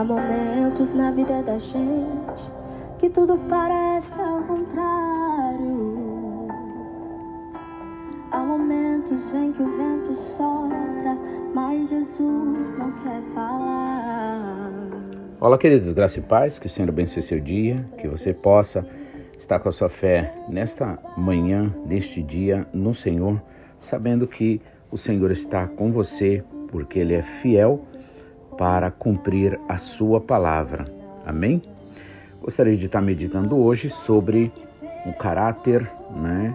Há momentos na vida da gente que tudo parece ao contrário. Há momentos em que o vento sopra, mas Jesus não quer falar. Olá, queridos, graça e paz, que o Senhor abençoe seu dia, que você possa estar com a sua fé nesta manhã, neste dia, no Senhor, sabendo que o Senhor está com você, porque Ele é fiel para cumprir a sua palavra. Amém? Gostaria de estar meditando hoje sobre o caráter né,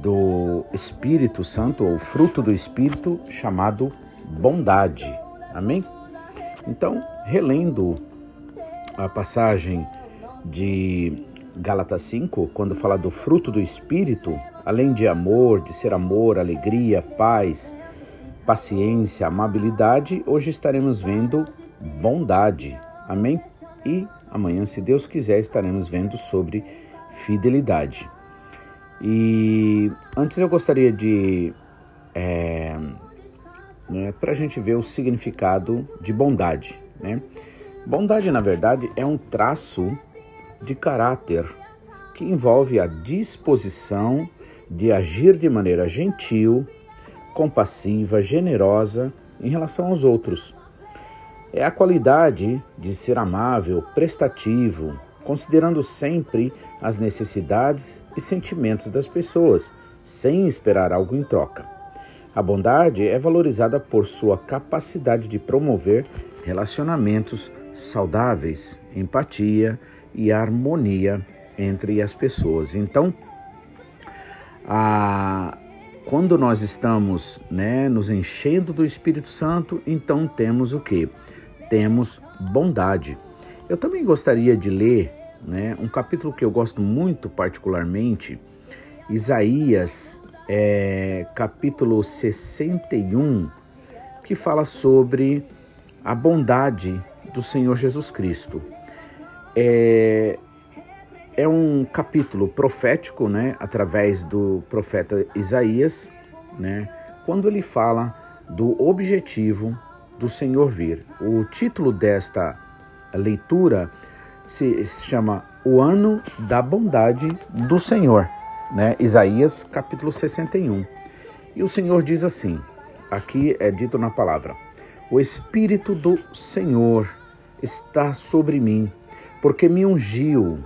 do Espírito Santo, ou fruto do Espírito, chamado bondade. Amém? Então, relendo a passagem de Gálatas 5, quando fala do fruto do Espírito, além de amor, de ser amor, alegria, paz, paciência, amabilidade, hoje estaremos vendo bondade. Amém? E amanhã, se Deus quiser, estaremos vendo sobre fidelidade. E antes eu gostaria de. É, né, para a gente ver o significado de bondade. Né? Bondade, na verdade, é um traço de caráter que envolve a disposição de agir de maneira gentil, compassiva, generosa em relação aos outros. É a qualidade de ser amável, prestativo, considerando sempre as necessidades e sentimentos das pessoas, sem esperar algo em troca. A bondade é valorizada por sua capacidade de promover relacionamentos saudáveis, empatia e harmonia entre as pessoas. Então, a, quando nós estamos né, nos enchendo do Espírito Santo, então temos o que? Temos bondade. Eu também gostaria de ler né, um capítulo que eu gosto muito particularmente, Isaías, é, capítulo 61, que fala sobre a bondade do Senhor Jesus Cristo. É, é um capítulo profético, né, através do profeta Isaías, né, quando ele fala do objetivo do Senhor vir. O título desta leitura se chama O Ano da Bondade do Senhor, né? Isaías capítulo 61. E o Senhor diz assim: aqui é dito na palavra: O Espírito do Senhor está sobre mim, porque me ungiu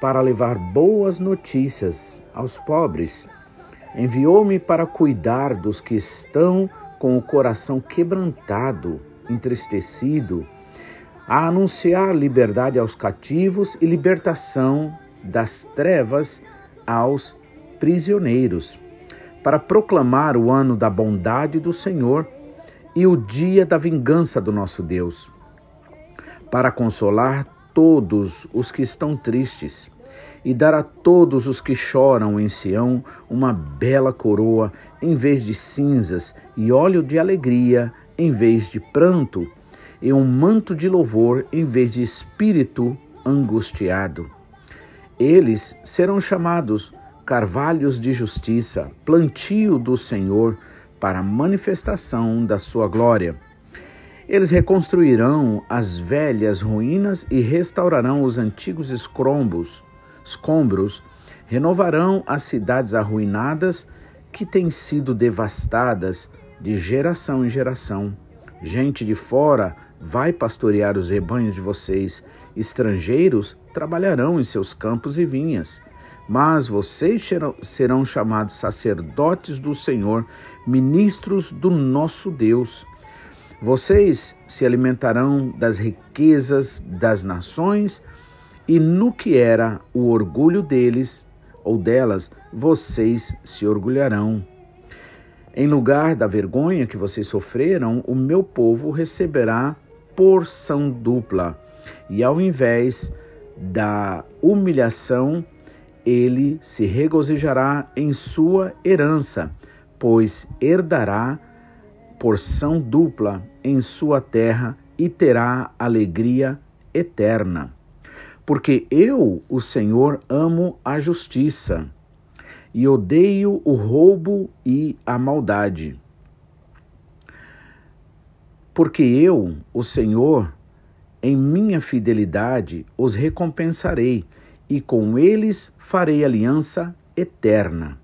para levar boas notícias aos pobres. Enviou-me para cuidar dos que estão com o coração quebrantado, entristecido, a anunciar liberdade aos cativos e libertação das trevas aos prisioneiros, para proclamar o ano da bondade do Senhor e o dia da vingança do nosso Deus, para consolar todos os que estão tristes e dar a todos os que choram em Sião uma bela coroa em vez de cinzas e óleo de alegria em vez de pranto e um manto de louvor em vez de espírito angustiado. Eles serão chamados carvalhos de justiça, plantio do Senhor para manifestação da sua glória. Eles reconstruirão as velhas ruínas e restaurarão os antigos escombros, escombros, renovarão as cidades arruinadas que têm sido devastadas de geração em geração. Gente de fora vai pastorear os rebanhos de vocês, estrangeiros trabalharão em seus campos e vinhas. Mas vocês serão chamados sacerdotes do Senhor, ministros do nosso Deus. Vocês se alimentarão das riquezas das nações, e no que era o orgulho deles ou delas, vocês se orgulharão. Em lugar da vergonha que vocês sofreram, o meu povo receberá porção dupla, e ao invés da humilhação, ele se regozijará em sua herança, pois herdará porção dupla em sua terra e terá alegria eterna. Porque eu, o Senhor, amo a justiça e odeio o roubo e a maldade. Porque eu, o Senhor, em minha fidelidade os recompensarei, e com eles farei aliança eterna.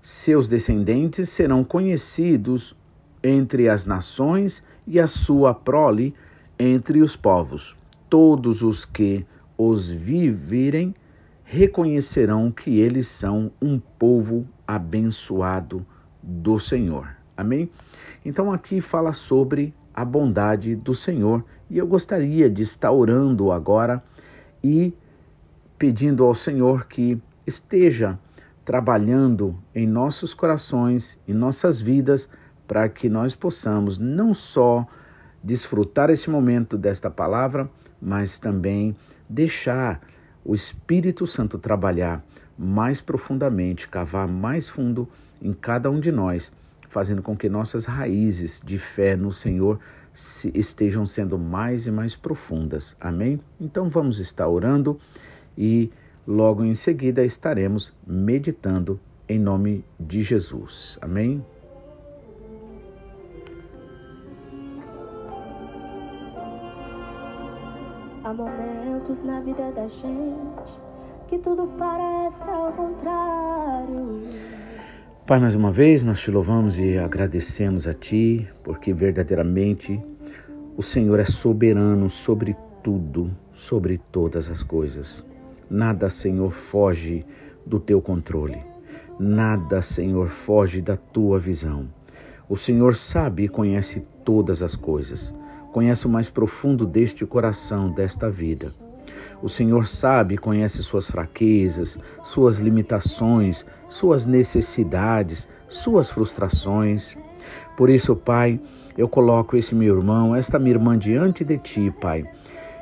Seus descendentes serão conhecidos entre as nações e a sua prole entre os povos. Todos os que os viverem reconhecerão que eles são um povo abençoado do Senhor. Amém? Então aqui fala sobre a bondade do Senhor e eu gostaria de estar orando agora e pedindo ao Senhor que esteja trabalhando em nossos corações, em nossas vidas, para que nós possamos não só desfrutar esse momento desta palavra, mas também deixar o Espírito Santo trabalhar mais profundamente, cavar mais fundo em cada um de nós, fazendo com que nossas raízes de fé no Senhor estejam sendo mais e mais profundas. Amém? Então vamos estar orando e logo em seguida estaremos meditando em nome de Jesus. Amém? Há momentos na vida da gente que tudo parece ao contrário. Pai, mais uma vez nós te louvamos e agradecemos a Ti, porque verdadeiramente o Senhor é soberano sobre tudo, sobre todas as coisas. Nada, Senhor, foge do teu controle. Nada, Senhor, foge da tua visão. O Senhor sabe e conhece todas as coisas. Conhece o mais profundo deste coração, desta vida. O Senhor sabe e conhece suas fraquezas, suas limitações, suas necessidades, suas frustrações. Por isso, Pai, eu coloco esse meu irmão, esta minha irmã diante de Ti, Pai.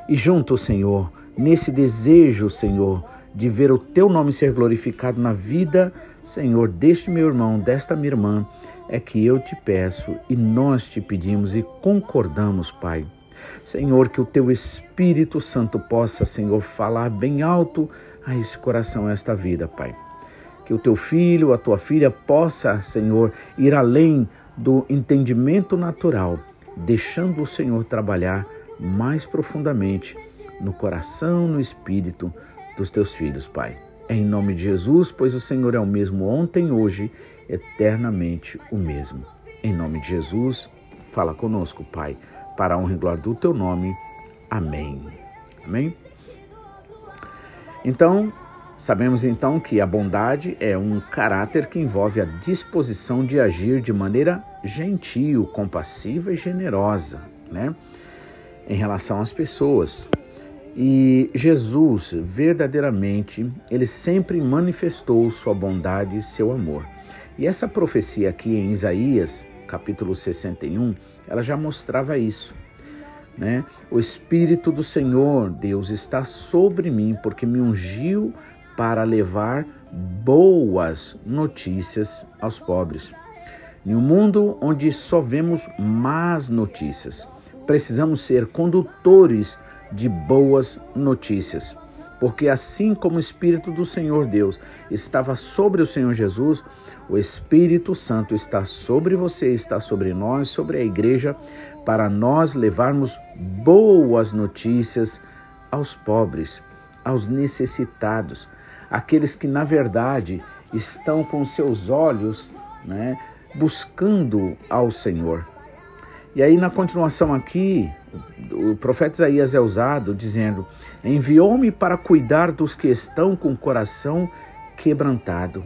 E junto, Senhor, nesse desejo, Senhor, de ver o teu nome ser glorificado na vida, Senhor, deste meu irmão, desta minha irmã, é que eu te peço e nós te pedimos e concordamos, Pai. Senhor, que o teu Espírito Santo possa, Senhor, falar bem alto a esse coração, a esta vida, Pai. Que o teu filho, a tua filha possa, Senhor, ir além do entendimento natural, deixando o Senhor trabalhar mais profundamente no coração, no espírito dos teus filhos, Pai. É em nome de Jesus, pois o Senhor é o mesmo ontem, hoje, eternamente o mesmo. Em nome de Jesus, fala conosco, Pai, para a honra e glória do teu nome. Amém. Amém? Então, sabemos então que a bondade é um caráter que envolve a disposição de agir de maneira gentil, compassiva e generosa, né? Em relação às pessoas. E Jesus, verdadeiramente, ele sempre manifestou sua bondade e seu amor. E essa profecia aqui em Isaías, capítulo 61, ela já mostrava isso. Né? O Espírito do Senhor, Deus, está sobre mim, porque me ungiu para levar boas notícias aos pobres. Em um mundo onde só vemos más notícias, precisamos ser condutores de boas notícias. Porque assim como o Espírito do Senhor Deus estava sobre o Senhor Jesus, o Espírito Santo está sobre você, está sobre nós, sobre a igreja, para nós levarmos boas notícias aos pobres, aos necessitados, aqueles que na verdade estão com seus olhos né, buscando ao Senhor. E aí, na continuação aqui, o profeta Isaías é usado dizendo: Enviou-me para cuidar dos que estão com o coração quebrantado.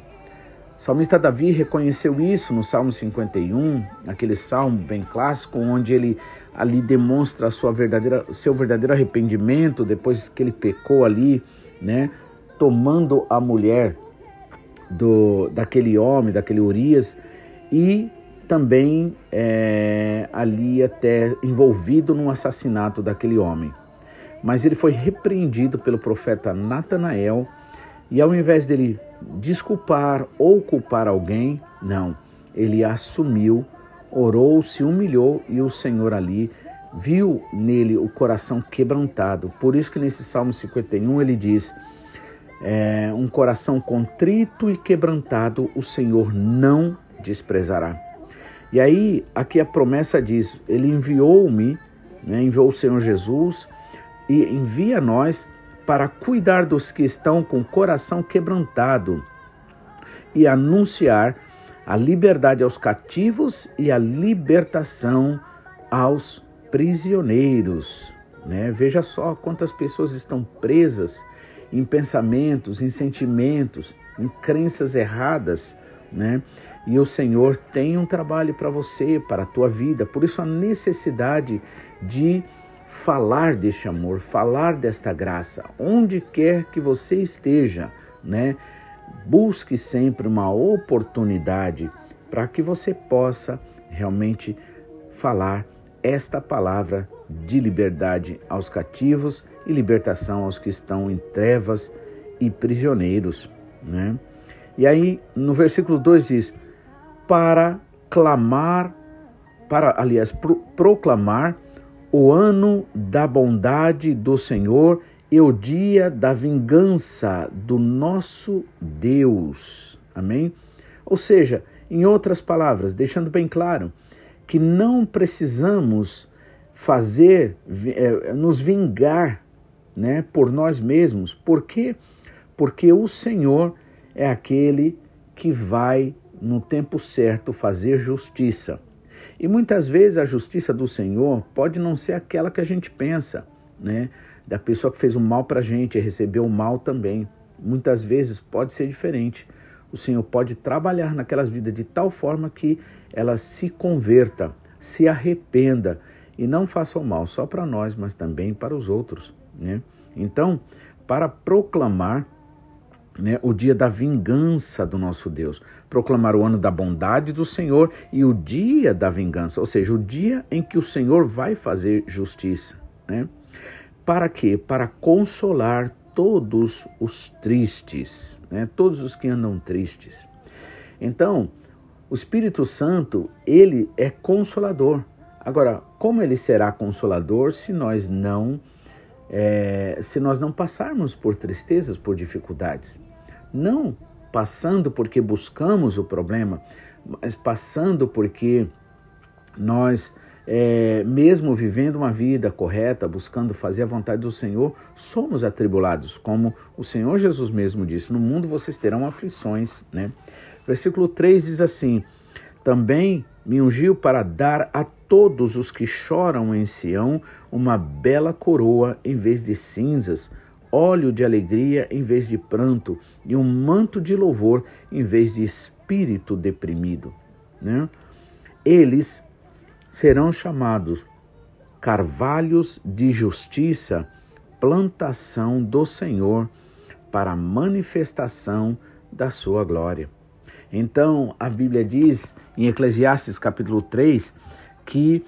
Salmista Davi reconheceu isso no Salmo 51, aquele salmo bem clássico, onde ele ali demonstra a sua verdadeira, o seu verdadeiro arrependimento depois que ele pecou ali, né, tomando a mulher do daquele homem, daquele Urias, e também é, ali até envolvido no assassinato daquele homem. Mas ele foi repreendido pelo profeta Natanael e ao invés dele desculpar ou culpar alguém, não, ele assumiu, orou, se humilhou e o Senhor ali viu nele o coração quebrantado. Por isso que nesse Salmo 51 ele diz: é, um coração contrito e quebrantado o Senhor não desprezará. E aí, aqui a promessa diz: Ele enviou-me né, enviou o Senhor Jesus e envia nós para cuidar dos que estão com o coração quebrantado e anunciar a liberdade aos cativos e a libertação aos prisioneiros. Né? Veja só quantas pessoas estão presas em pensamentos, em sentimentos, em crenças erradas, né? E o Senhor tem um trabalho para você, para a tua vida. Por isso a necessidade de falar deste amor, falar desta graça, onde quer que você esteja, né? Busque sempre uma oportunidade para que você possa realmente falar esta palavra de liberdade aos cativos e libertação aos que estão em trevas e prisioneiros, né? E aí no versículo 2 diz: para clamar, para aliás, pro, proclamar o ano da bondade do Senhor e o dia da vingança do nosso Deus. Amém? Ou seja, em outras palavras, deixando bem claro que não precisamos fazer, é, nos vingar né, por nós mesmos. Por quê? Porque o Senhor é aquele que vai, no tempo certo, fazer justiça. E muitas vezes a justiça do Senhor pode não ser aquela que a gente pensa, né? Da pessoa que fez o mal para a gente e recebeu o mal também. Muitas vezes pode ser diferente. O Senhor pode trabalhar naquelas vidas de tal forma que ela se converta, se arrependa e não faça o mal só para nós, mas também para os outros. Né? Então, para proclamar né, o dia da vingança do nosso Deus, proclamar o ano da bondade do Senhor e o dia da vingança, ou seja, o dia em que o Senhor vai fazer justiça. Né? Para quê? Para consolar todos os tristes, né? todos os que andam tristes. Então, o Espírito Santo, ele é consolador. Agora, como ele será consolador se nós não é, se nós não passarmos por tristezas, por dificuldades? Não passando porque buscamos o problema, mas passando porque nós, é, mesmo vivendo uma vida correta, buscando fazer a vontade do Senhor, somos atribulados, como o Senhor Jesus mesmo disse: No mundo vocês terão aflições. Né? Versículo 3 diz assim: Também me ungiu para dar a todos os que choram em Sião uma bela coroa em vez de cinzas, óleo de alegria em vez de pranto e um manto de louvor em vez de espírito deprimido. Né? Eles serão chamados carvalhos de justiça, plantação do Senhor para manifestação da sua glória. Então, a Bíblia diz em Eclesiastes capítulo 3 que,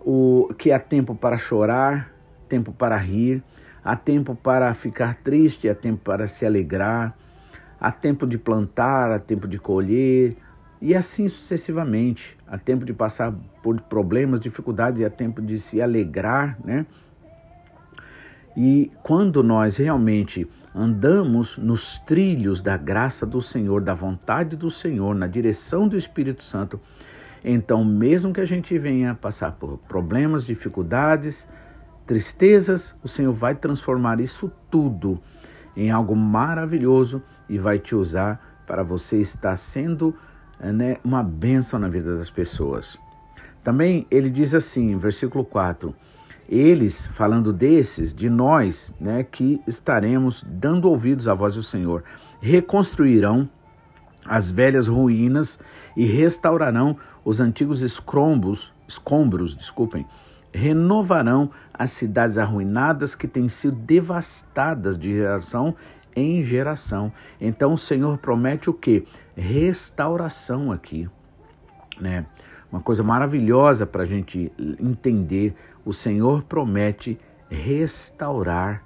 o, que há tempo para chorar, tempo para rir, há tempo para ficar triste, há tempo para se alegrar, há tempo de plantar, há tempo de colher, e assim sucessivamente. Há tempo de passar por problemas, dificuldades, e há tempo de se alegrar, né? E quando nós realmente andamos nos trilhos da graça do Senhor, da vontade do Senhor, na direção do Espírito Santo, então, mesmo que a gente venha passar por problemas, dificuldades, tristezas, o Senhor vai transformar isso tudo em algo maravilhoso e vai te usar para você estar sendo né, uma bênção na vida das pessoas. Também ele diz assim, versículo 4: Eles, falando desses, de nós, né, que estaremos dando ouvidos à voz do Senhor, reconstruirão as velhas ruínas e restaurarão os antigos escombros, escombros, desculpem, renovarão as cidades arruinadas que têm sido devastadas de geração em geração. Então o Senhor promete o que? Restauração aqui, né? Uma coisa maravilhosa para a gente entender. O Senhor promete restaurar.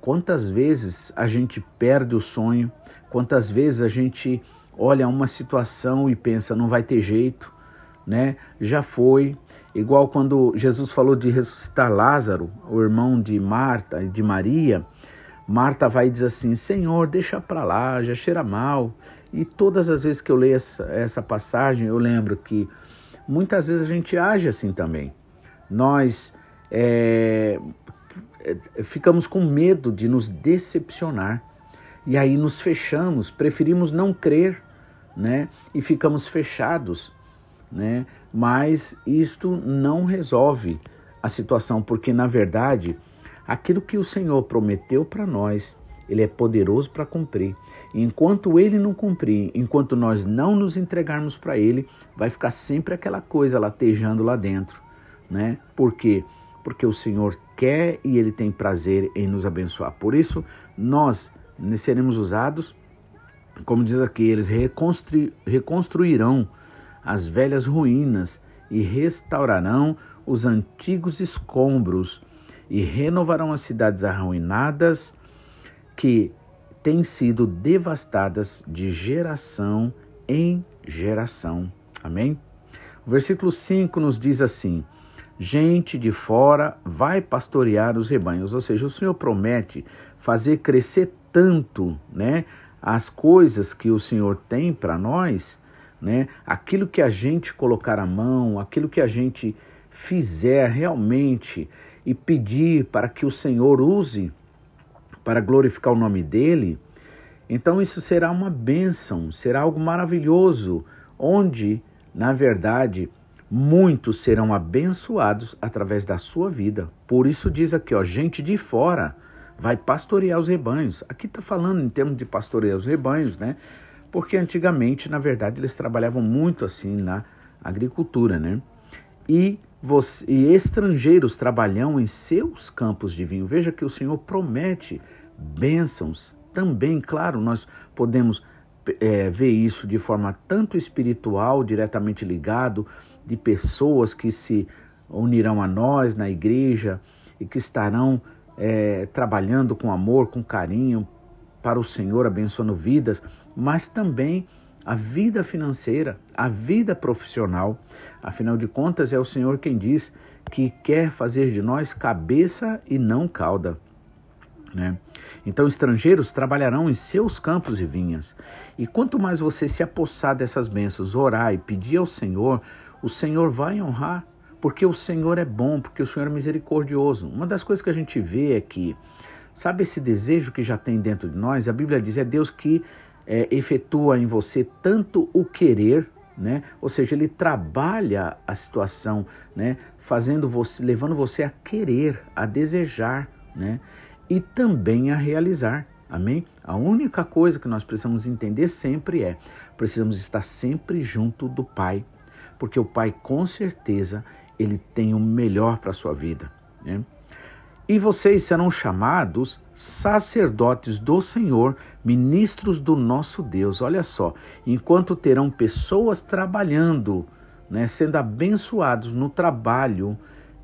Quantas vezes a gente perde o sonho? Quantas vezes a gente olha uma situação e pensa não vai ter jeito, né? Já foi, Igual quando Jesus falou de ressuscitar Lázaro, o irmão de Marta e de Maria, Marta vai dizer assim: Senhor, deixa para lá, já cheira mal. E todas as vezes que eu leio essa, essa passagem, eu lembro que muitas vezes a gente age assim também. Nós é, é, ficamos com medo de nos decepcionar. E aí nos fechamos, preferimos não crer, né? E ficamos fechados, né? Mas isto não resolve a situação, porque na verdade, aquilo que o Senhor prometeu para nós, ele é poderoso para cumprir. Enquanto ele não cumprir, enquanto nós não nos entregarmos para ele, vai ficar sempre aquela coisa latejando lá dentro, né? Por quê? Porque o Senhor quer e ele tem prazer em nos abençoar. Por isso, nós seremos usados, como diz aqui, eles reconstru reconstruirão as velhas ruínas e restaurarão os antigos escombros e renovarão as cidades arruinadas que têm sido devastadas de geração em geração. Amém? O versículo 5 nos diz assim: Gente de fora vai pastorear os rebanhos, ou seja, o Senhor promete fazer crescer tanto, né, as coisas que o Senhor tem para nós, né, aquilo que a gente colocar a mão, aquilo que a gente fizer realmente e pedir para que o Senhor use para glorificar o nome dele, então isso será uma bênção, será algo maravilhoso, onde, na verdade, muitos serão abençoados através da sua vida. Por isso diz aqui, ó, gente de fora vai pastorear os rebanhos. Aqui está falando em termos de pastorear os rebanhos, né? Porque antigamente, na verdade, eles trabalhavam muito assim na agricultura, né? E, você, e estrangeiros trabalham em seus campos de vinho. Veja que o Senhor promete bênçãos também. Claro, nós podemos é, ver isso de forma tanto espiritual, diretamente ligado, de pessoas que se unirão a nós na igreja e que estarão é, trabalhando com amor, com carinho para o Senhor, abençoando vidas, mas também a vida financeira, a vida profissional. Afinal de contas, é o Senhor quem diz que quer fazer de nós cabeça e não cauda. Né? Então, estrangeiros trabalharão em seus campos e vinhas. E quanto mais você se apossar dessas bênçãos, orar e pedir ao Senhor, o Senhor vai honrar porque o Senhor é bom, porque o Senhor é misericordioso. Uma das coisas que a gente vê é que, sabe esse desejo que já tem dentro de nós? A Bíblia diz: é Deus que é, efetua em você tanto o querer, né? Ou seja, ele trabalha a situação, né? Fazendo você, levando você a querer, a desejar, né? E também a realizar. Amém? A única coisa que nós precisamos entender sempre é: precisamos estar sempre junto do Pai, porque o Pai com certeza ele tem o melhor para a sua vida. Né? E vocês serão chamados sacerdotes do Senhor, ministros do nosso Deus. Olha só, enquanto terão pessoas trabalhando, né, sendo abençoados no trabalho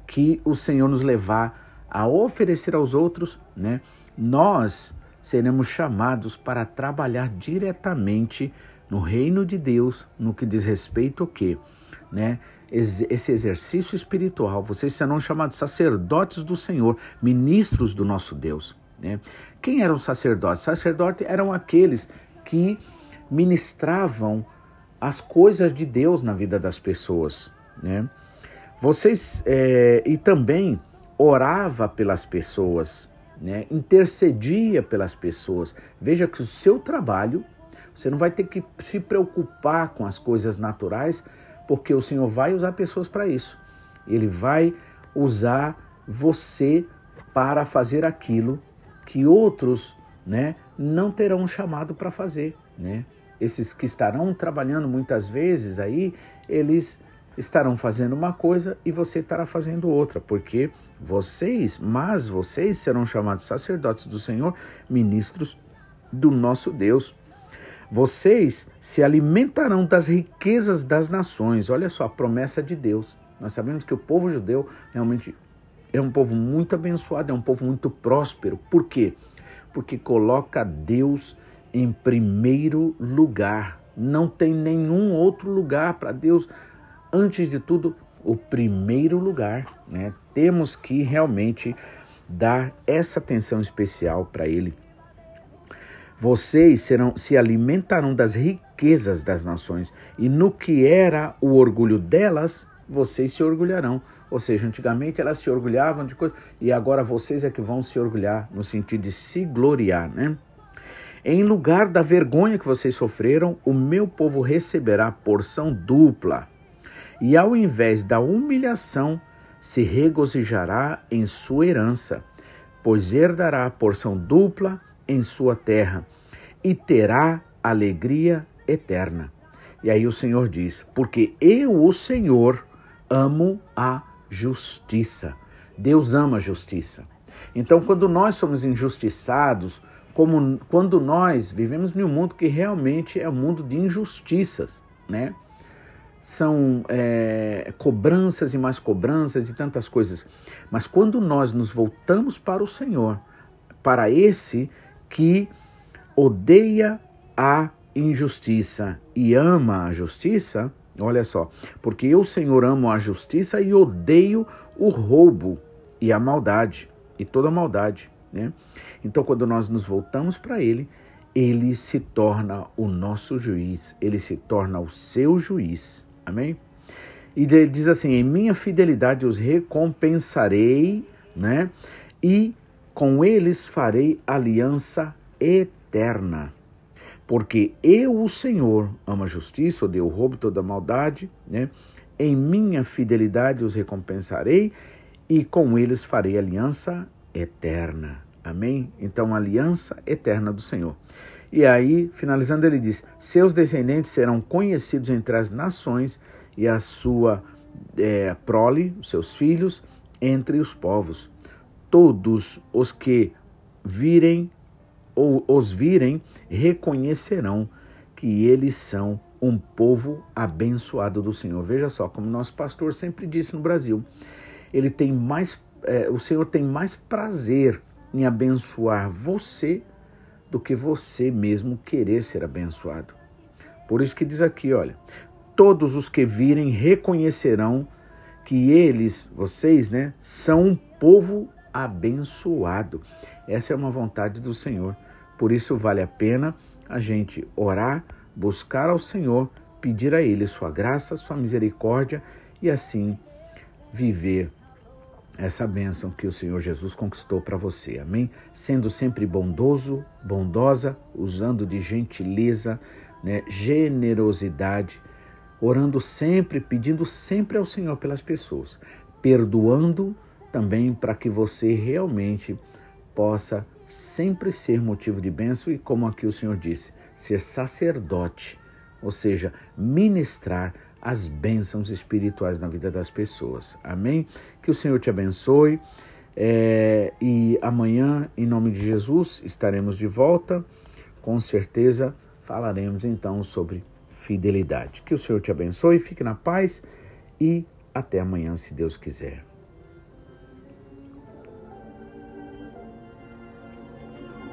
que o Senhor nos levar a oferecer aos outros, né, nós seremos chamados para trabalhar diretamente no reino de Deus, no que diz respeito ao quê? Né? esse exercício espiritual, vocês serão chamados sacerdotes do Senhor, ministros do nosso Deus. Né? Quem eram sacerdotes? Sacerdotes eram aqueles que ministravam as coisas de Deus na vida das pessoas. Né? Vocês é, e também orava pelas pessoas, né? intercedia pelas pessoas. Veja que o seu trabalho, você não vai ter que se preocupar com as coisas naturais, porque o Senhor vai usar pessoas para isso. Ele vai usar você para fazer aquilo que outros, né, não terão chamado para fazer, né? Esses que estarão trabalhando muitas vezes aí, eles estarão fazendo uma coisa e você estará fazendo outra, porque vocês, mas vocês serão chamados sacerdotes do Senhor, ministros do nosso Deus. Vocês se alimentarão das riquezas das nações. Olha só a promessa de Deus. Nós sabemos que o povo judeu realmente é um povo muito abençoado, é um povo muito próspero. Por quê? Porque coloca Deus em primeiro lugar. Não tem nenhum outro lugar para Deus. Antes de tudo, o primeiro lugar. Né? Temos que realmente dar essa atenção especial para Ele. Vocês serão, se alimentarão das riquezas das nações, e no que era o orgulho delas, vocês se orgulharão. Ou seja, antigamente elas se orgulhavam de coisas e agora vocês é que vão se orgulhar no sentido de se gloriar, né? Em lugar da vergonha que vocês sofreram, o meu povo receberá porção dupla. E ao invés da humilhação, se regozijará em sua herança, pois herdará porção dupla em sua terra e terá alegria eterna. E aí o Senhor diz: Porque eu, o Senhor, amo a justiça. Deus ama a justiça. Então, quando nós somos injustiçados, como quando nós vivemos em um mundo que realmente é um mundo de injustiças, né? São é, cobranças e mais cobranças e tantas coisas. Mas quando nós nos voltamos para o Senhor, para esse que odeia a injustiça e ama a justiça, olha só, porque eu, Senhor, amo a justiça e odeio o roubo e a maldade, e toda maldade, né? Então, quando nós nos voltamos para Ele, Ele se torna o nosso juiz, Ele se torna o seu juiz, amém? E ele diz assim: Em minha fidelidade os recompensarei, né? E com eles farei aliança eterna porque eu, o Senhor, amo a justiça, odeio o roubo, toda maldade, né? Em minha fidelidade os recompensarei e com eles farei aliança eterna. Amém? Então, aliança eterna do Senhor. E aí, finalizando, ele diz: Seus descendentes serão conhecidos entre as nações e a sua é, prole, seus filhos, entre os povos. Todos os que virem ou os virem reconhecerão que eles são um povo abençoado do Senhor. Veja só, como nosso pastor sempre disse no Brasil, ele tem mais, é, o Senhor tem mais prazer em abençoar você do que você mesmo querer ser abençoado. Por isso que diz aqui, olha, todos os que virem reconhecerão que eles, vocês, né, são um povo abençoado. Essa é uma vontade do Senhor. Por isso vale a pena a gente orar, buscar ao Senhor, pedir a Ele sua graça, sua misericórdia e assim viver essa bênção que o Senhor Jesus conquistou para você. Amém? Sendo sempre bondoso, bondosa, usando de gentileza, né, generosidade, orando sempre, pedindo sempre ao Senhor pelas pessoas, perdoando também para que você realmente possa sempre ser motivo de bênção e, como aqui o Senhor disse, ser sacerdote, ou seja, ministrar as bênçãos espirituais na vida das pessoas. Amém? Que o Senhor te abençoe. É, e amanhã, em nome de Jesus, estaremos de volta. Com certeza falaremos então sobre fidelidade. Que o Senhor te abençoe, fique na paz e até amanhã, se Deus quiser.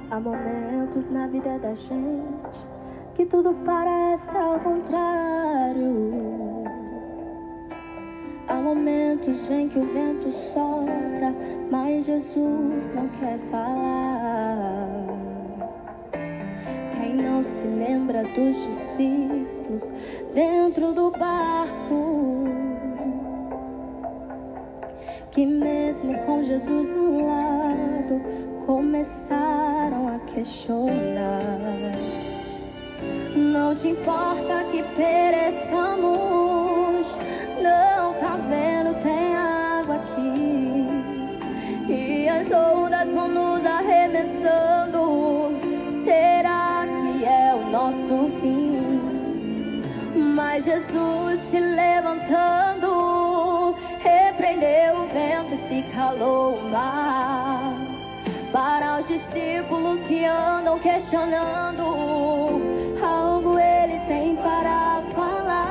Há momentos na vida da gente que tudo parece ao contrário. Há momentos em que o vento sopra, mas Jesus não quer falar. Quem não se lembra dos discípulos dentro do barco? Que mesmo com Jesus ao começaram a questionar. Não te importa que pereçamos, não tá vendo, tem água aqui. E as ondas vão nos arremessando. Será que é o nosso fim? Mas Jesus se levantando, repreendeu o vento e se calou o mar para os discípulos que andam questionando. Algo ele tem para falar.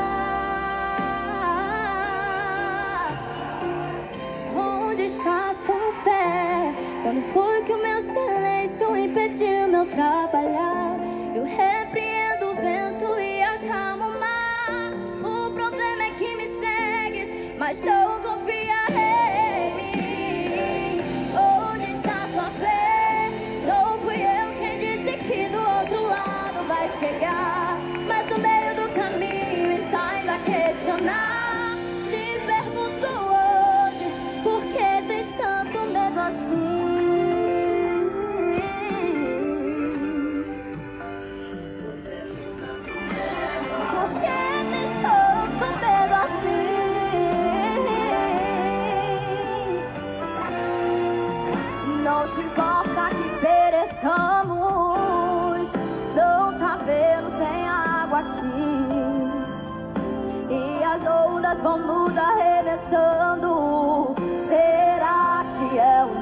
Onde está sua fé? Quando foi que o meu silêncio impediu meu trabalhar? Eu repreendo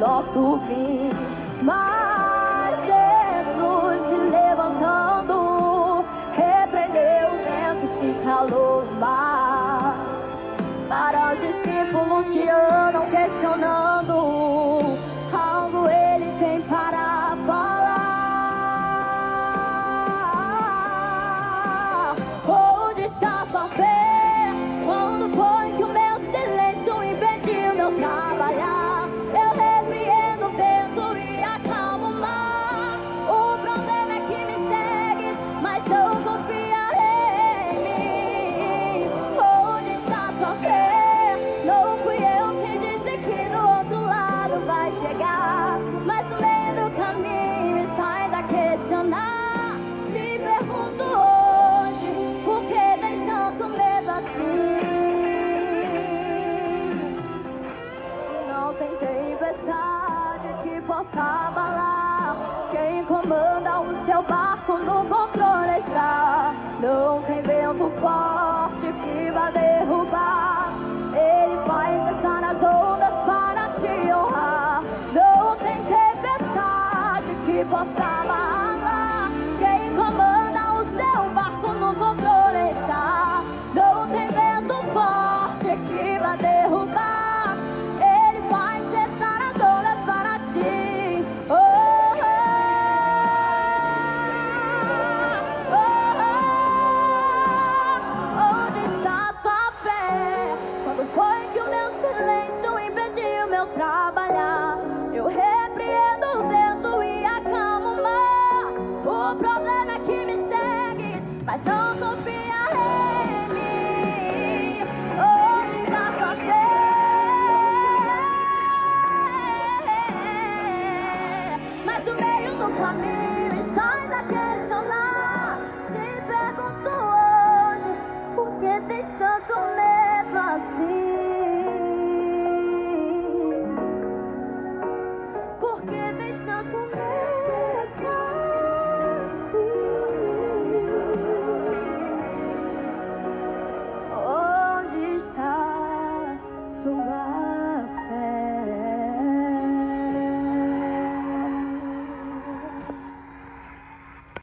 nosso fim? Mas no